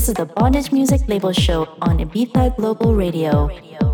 This is the Bondage Music Label Show on Ibiza Global Radio.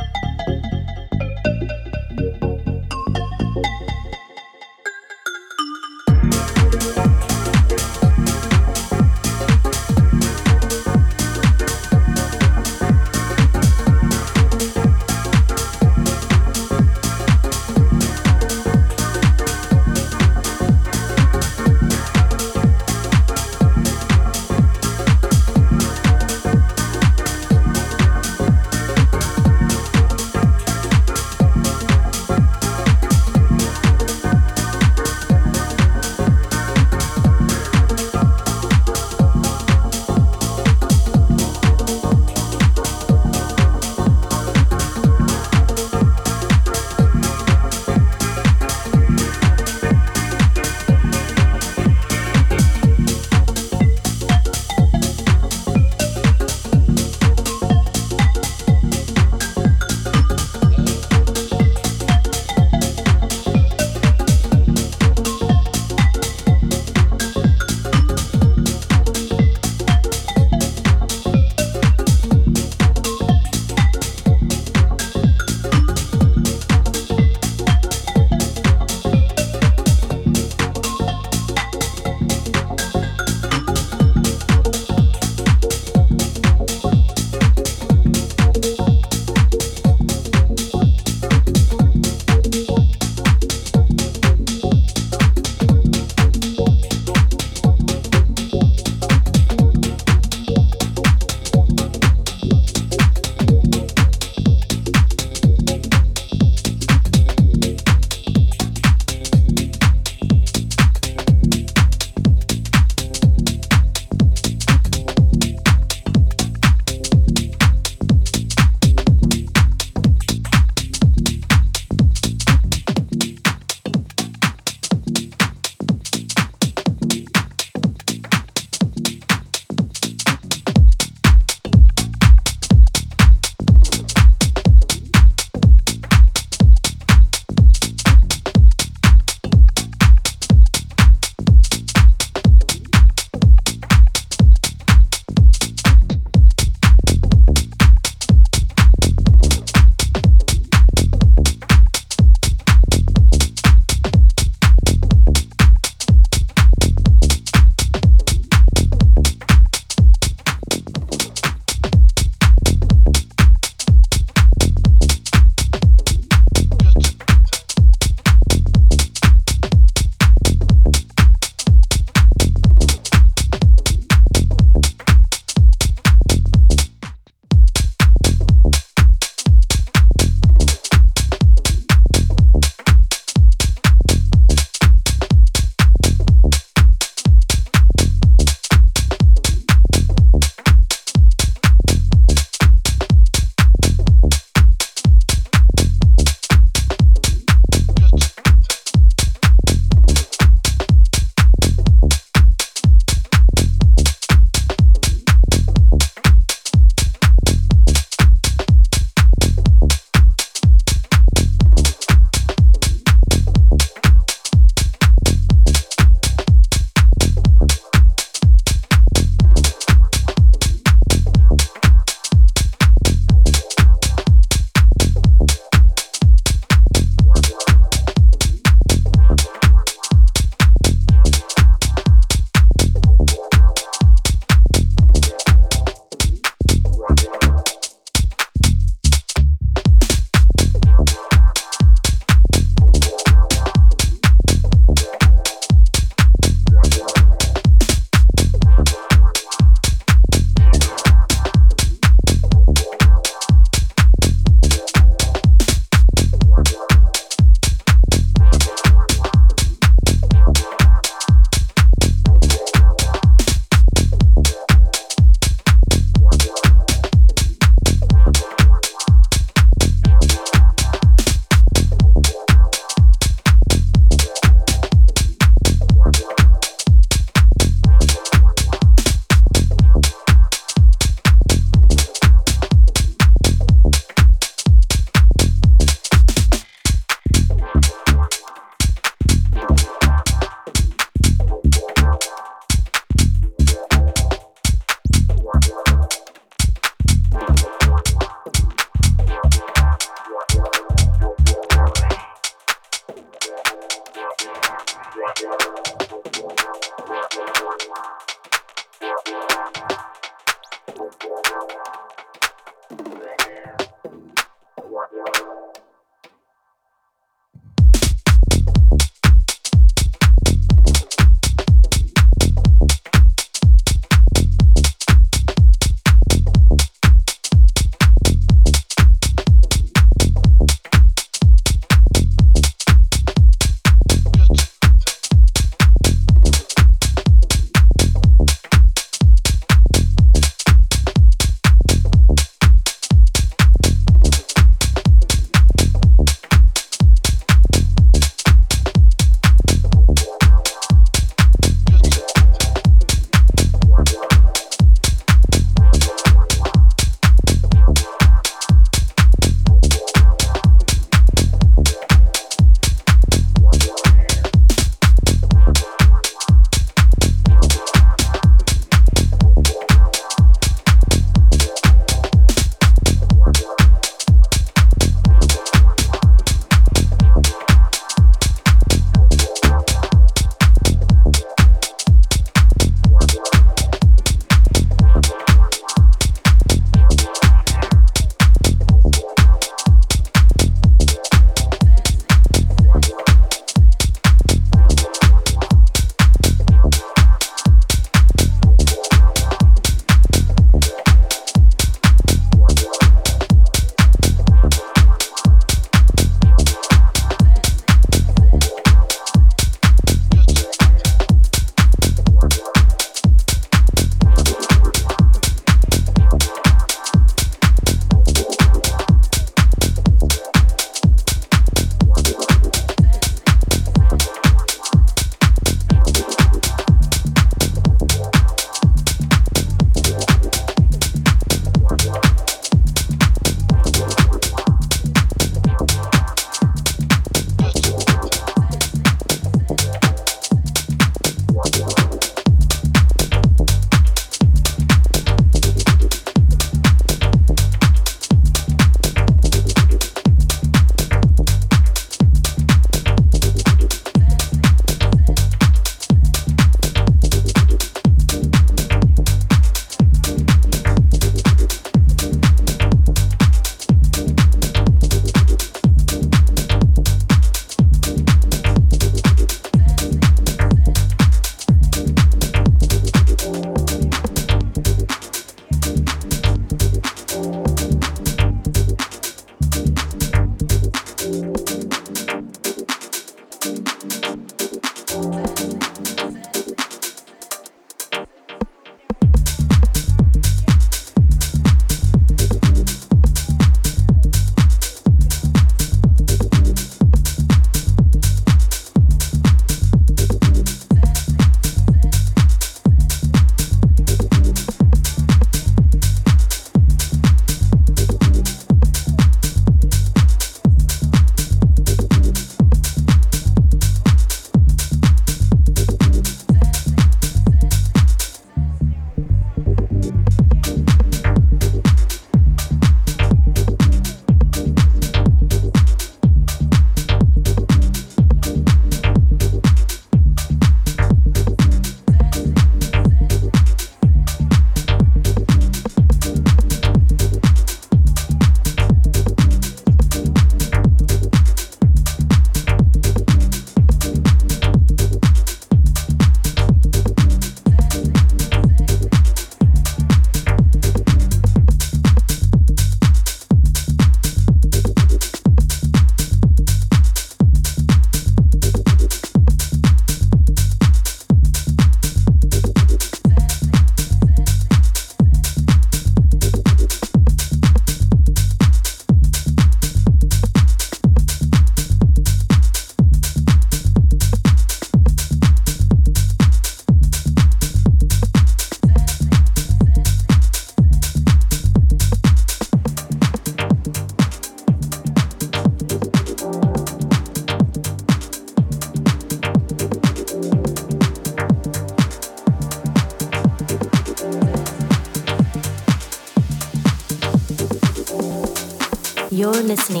Listening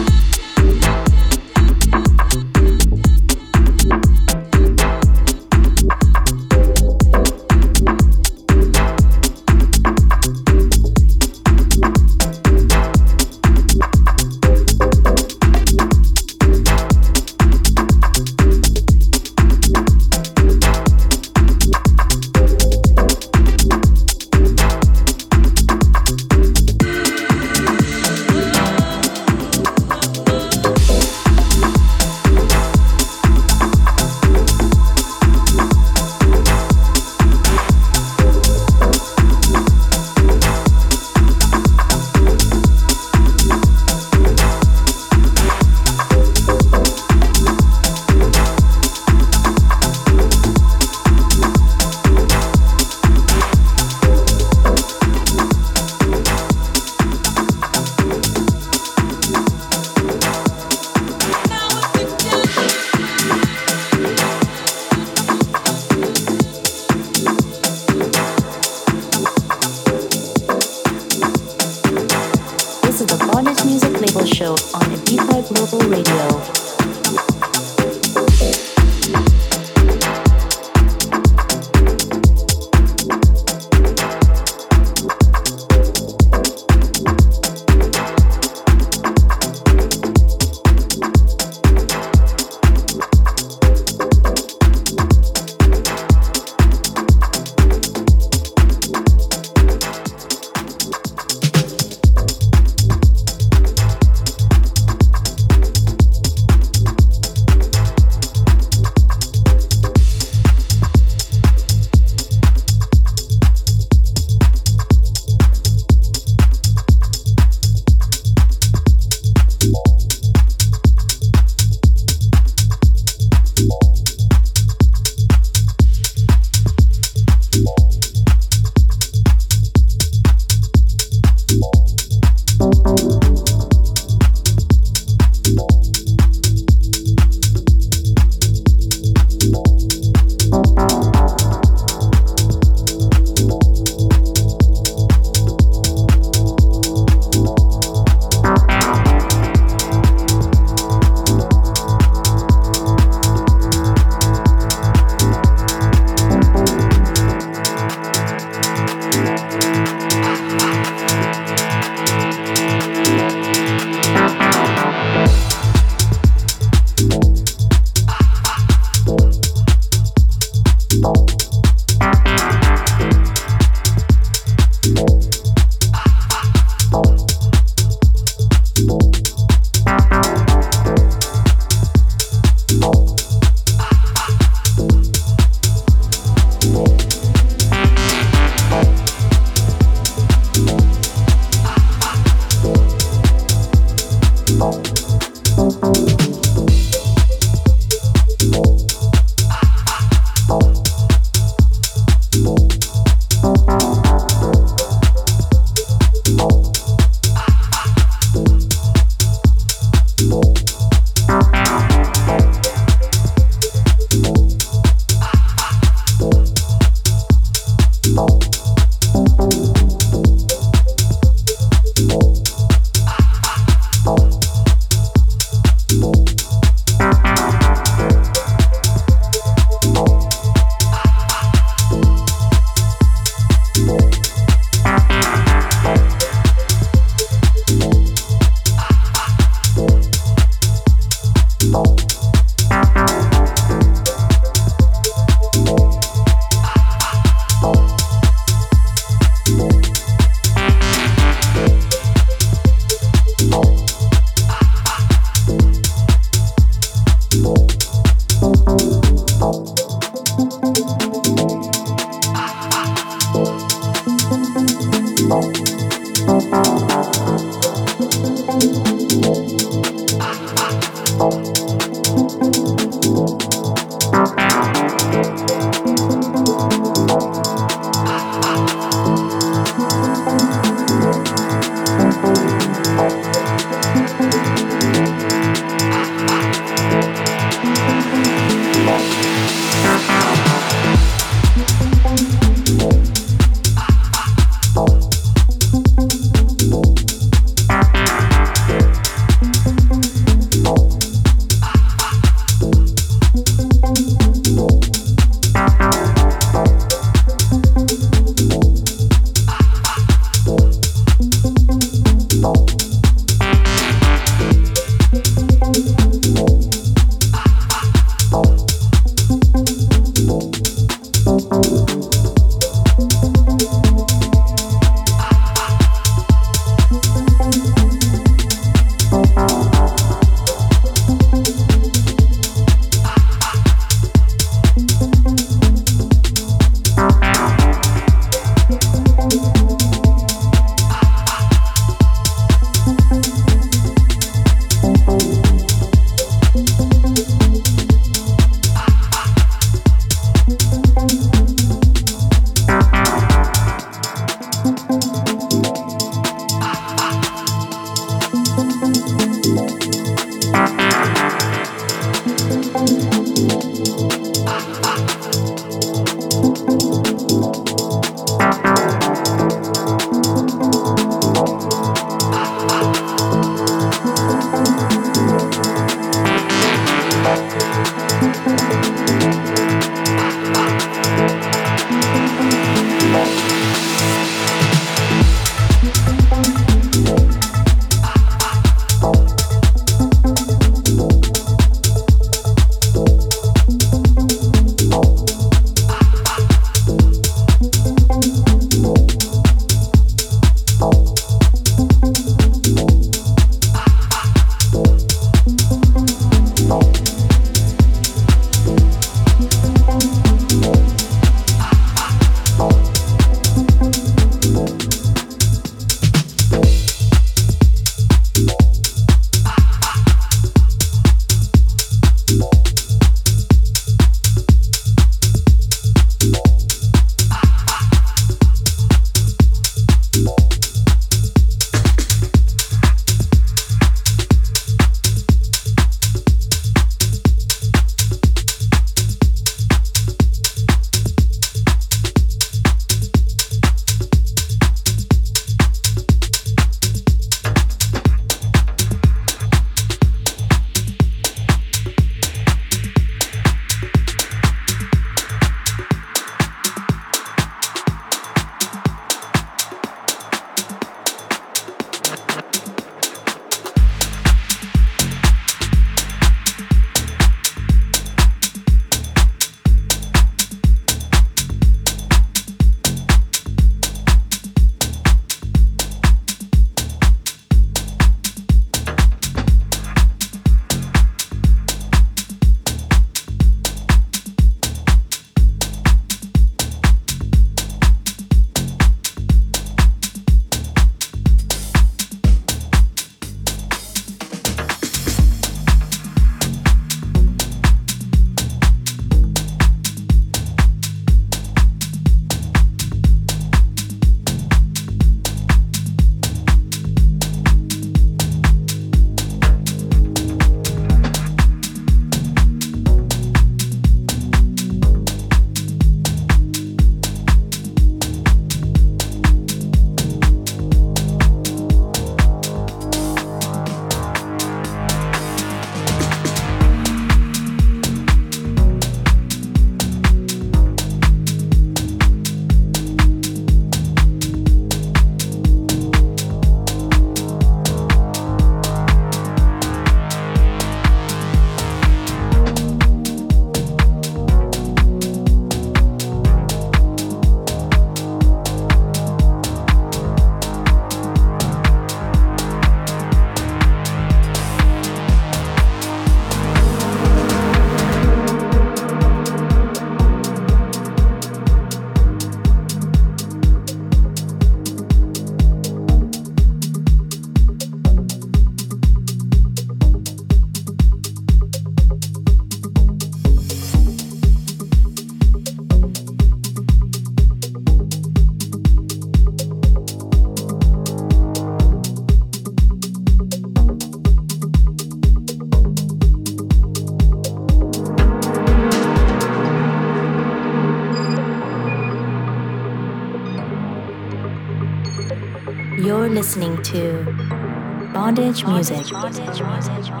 Bondage Music.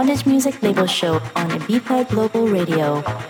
Bondage Music Label Show on Ibiza Global Radio.